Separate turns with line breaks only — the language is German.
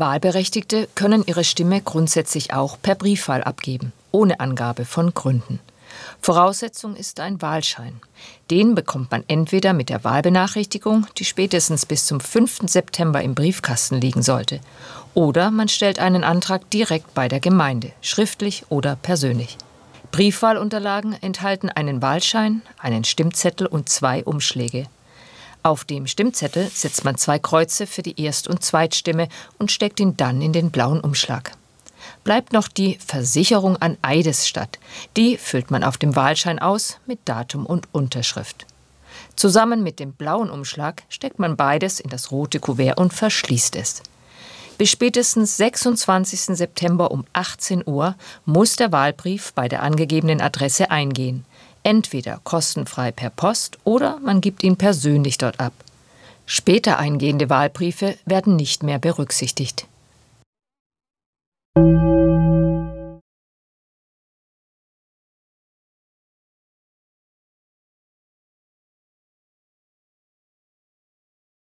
Wahlberechtigte können ihre Stimme grundsätzlich auch per Briefwahl abgeben, ohne Angabe von Gründen. Voraussetzung ist ein Wahlschein. Den bekommt man entweder mit der Wahlbenachrichtigung, die spätestens bis zum 5. September im Briefkasten liegen sollte, oder man stellt einen Antrag direkt bei der Gemeinde, schriftlich oder persönlich. Briefwahlunterlagen enthalten einen Wahlschein, einen Stimmzettel und zwei Umschläge. Auf dem Stimmzettel setzt man zwei Kreuze für die Erst- und Zweitstimme und steckt ihn dann in den blauen Umschlag. Bleibt noch die Versicherung an Eidesstadt. Die füllt man auf dem Wahlschein aus mit Datum und Unterschrift. Zusammen mit dem blauen Umschlag steckt man beides in das rote Kuvert und verschließt es. Bis spätestens 26. September um 18 Uhr muss der Wahlbrief bei der angegebenen Adresse eingehen. Entweder kostenfrei per Post oder man gibt ihn persönlich dort ab. Später eingehende Wahlbriefe werden nicht mehr berücksichtigt.